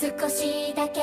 少しだけ